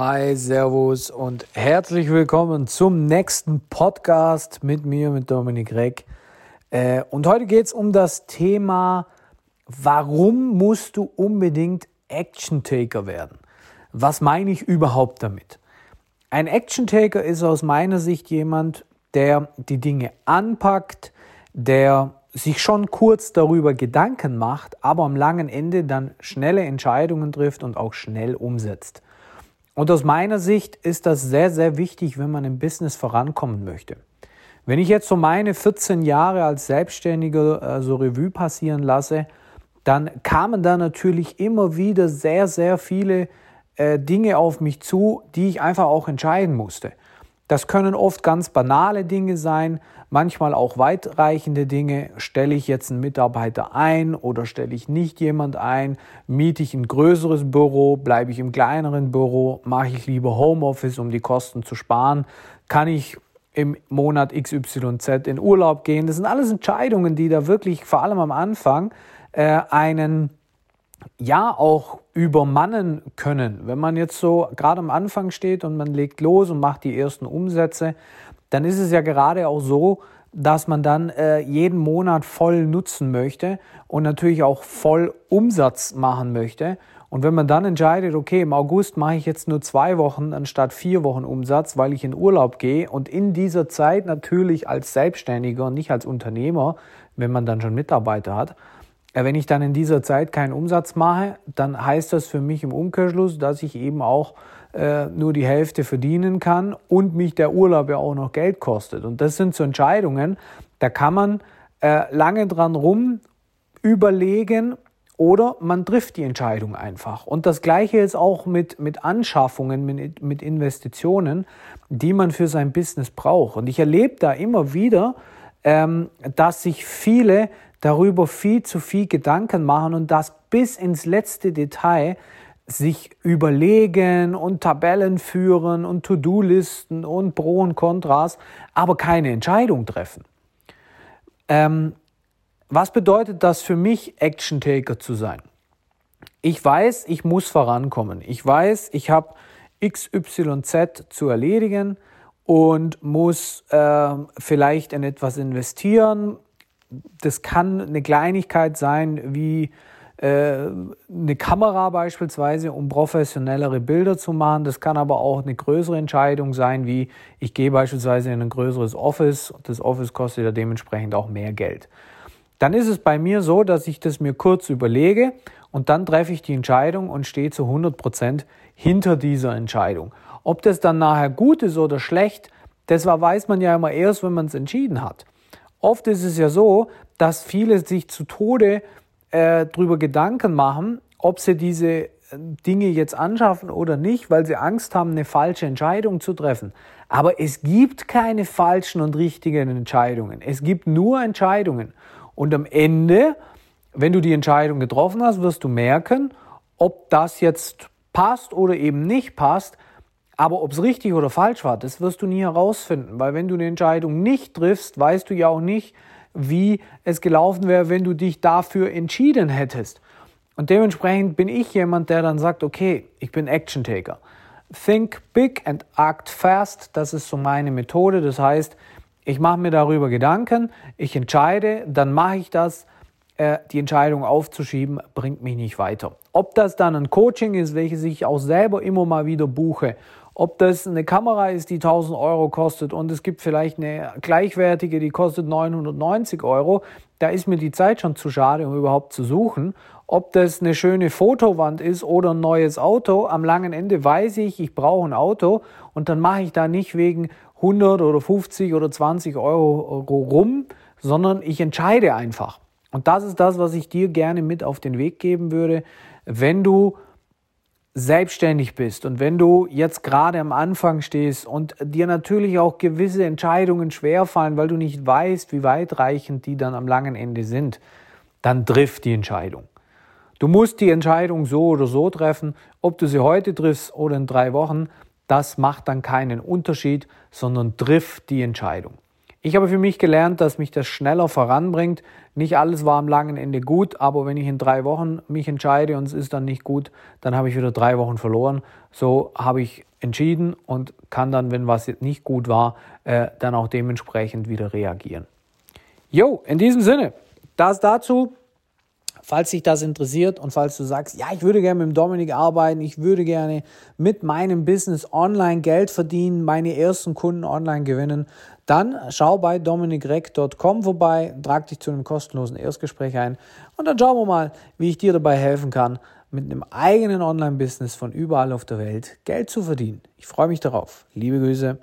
Hi, Servus und herzlich willkommen zum nächsten Podcast mit mir, mit Dominik Reck. Äh, und heute geht es um das Thema, warum musst du unbedingt Action-Taker werden? Was meine ich überhaupt damit? Ein Action-Taker ist aus meiner Sicht jemand, der die Dinge anpackt, der sich schon kurz darüber Gedanken macht, aber am langen Ende dann schnelle Entscheidungen trifft und auch schnell umsetzt. Und aus meiner Sicht ist das sehr, sehr wichtig, wenn man im Business vorankommen möchte. Wenn ich jetzt so meine 14 Jahre als Selbstständiger äh, so Revue passieren lasse, dann kamen da natürlich immer wieder sehr, sehr viele äh, Dinge auf mich zu, die ich einfach auch entscheiden musste. Das können oft ganz banale Dinge sein, manchmal auch weitreichende Dinge. Stelle ich jetzt einen Mitarbeiter ein oder stelle ich nicht jemand ein? Miete ich ein größeres Büro? Bleibe ich im kleineren Büro? Mache ich lieber Homeoffice, um die Kosten zu sparen? Kann ich im Monat XYZ in Urlaub gehen? Das sind alles Entscheidungen, die da wirklich vor allem am Anfang äh, einen ja auch übermannen können. Wenn man jetzt so gerade am Anfang steht und man legt los und macht die ersten Umsätze, dann ist es ja gerade auch so, dass man dann äh, jeden Monat voll nutzen möchte und natürlich auch voll Umsatz machen möchte. Und wenn man dann entscheidet, okay, im August mache ich jetzt nur zwei Wochen anstatt vier Wochen Umsatz, weil ich in Urlaub gehe und in dieser Zeit natürlich als Selbstständiger nicht als Unternehmer, wenn man dann schon Mitarbeiter hat, wenn ich dann in dieser Zeit keinen Umsatz mache, dann heißt das für mich im Umkehrschluss, dass ich eben auch äh, nur die Hälfte verdienen kann und mich der Urlaub ja auch noch Geld kostet. Und das sind so Entscheidungen, da kann man äh, lange dran rum überlegen oder man trifft die Entscheidung einfach. Und das Gleiche ist auch mit, mit Anschaffungen, mit, mit Investitionen, die man für sein Business braucht. Und ich erlebe da immer wieder, ähm, dass sich viele darüber viel zu viel Gedanken machen und das bis ins letzte Detail sich überlegen und Tabellen führen und To-Do-Listen und Pro und Kontras, aber keine Entscheidung treffen. Ähm, was bedeutet das für mich, Action-Taker zu sein? Ich weiß, ich muss vorankommen. Ich weiß, ich habe XYZ zu erledigen und muss äh, vielleicht in etwas investieren, das kann eine Kleinigkeit sein wie äh, eine Kamera beispielsweise, um professionellere Bilder zu machen. Das kann aber auch eine größere Entscheidung sein, wie ich gehe beispielsweise in ein größeres Office. Das Office kostet ja dementsprechend auch mehr Geld. Dann ist es bei mir so, dass ich das mir kurz überlege und dann treffe ich die Entscheidung und stehe zu 100 Prozent hinter dieser Entscheidung. Ob das dann nachher gut ist oder schlecht, das weiß man ja immer erst, wenn man es entschieden hat. Oft ist es ja so, dass viele sich zu Tode äh, darüber Gedanken machen, ob sie diese äh, Dinge jetzt anschaffen oder nicht, weil sie Angst haben, eine falsche Entscheidung zu treffen. Aber es gibt keine falschen und richtigen Entscheidungen. Es gibt nur Entscheidungen. Und am Ende, wenn du die Entscheidung getroffen hast, wirst du merken, ob das jetzt passt oder eben nicht passt. Aber ob es richtig oder falsch war, das wirst du nie herausfinden, weil wenn du eine Entscheidung nicht triffst, weißt du ja auch nicht, wie es gelaufen wäre, wenn du dich dafür entschieden hättest. Und dementsprechend bin ich jemand, der dann sagt, okay, ich bin Action Taker. Think big and act fast, das ist so meine Methode. Das heißt, ich mache mir darüber Gedanken, ich entscheide, dann mache ich das. Äh, die Entscheidung aufzuschieben, bringt mich nicht weiter. Ob das dann ein Coaching ist, welches ich auch selber immer mal wieder buche, ob das eine Kamera ist, die 1000 Euro kostet und es gibt vielleicht eine gleichwertige, die kostet 990 Euro, da ist mir die Zeit schon zu schade, um überhaupt zu suchen. Ob das eine schöne Fotowand ist oder ein neues Auto, am langen Ende weiß ich, ich brauche ein Auto und dann mache ich da nicht wegen 100 oder 50 oder 20 Euro rum, sondern ich entscheide einfach. Und das ist das, was ich dir gerne mit auf den Weg geben würde, wenn du selbstständig bist und wenn du jetzt gerade am Anfang stehst und dir natürlich auch gewisse Entscheidungen schwerfallen, weil du nicht weißt, wie weitreichend die dann am langen Ende sind, dann triff die Entscheidung. Du musst die Entscheidung so oder so treffen, ob du sie heute triffst oder in drei Wochen, das macht dann keinen Unterschied, sondern triff die Entscheidung. Ich habe für mich gelernt, dass mich das schneller voranbringt. Nicht alles war am langen Ende gut, aber wenn ich in drei Wochen mich entscheide und es ist dann nicht gut, dann habe ich wieder drei Wochen verloren. So habe ich entschieden und kann dann, wenn was nicht gut war, äh, dann auch dementsprechend wieder reagieren. Jo, in diesem Sinne, das dazu. Falls dich das interessiert und falls du sagst, ja, ich würde gerne mit dem Dominik arbeiten, ich würde gerne mit meinem Business online Geld verdienen, meine ersten Kunden online gewinnen, dann schau bei dominikreck.com vorbei, trag dich zu einem kostenlosen Erstgespräch ein und dann schauen wir mal, wie ich dir dabei helfen kann, mit einem eigenen Online-Business von überall auf der Welt Geld zu verdienen. Ich freue mich darauf. Liebe Grüße.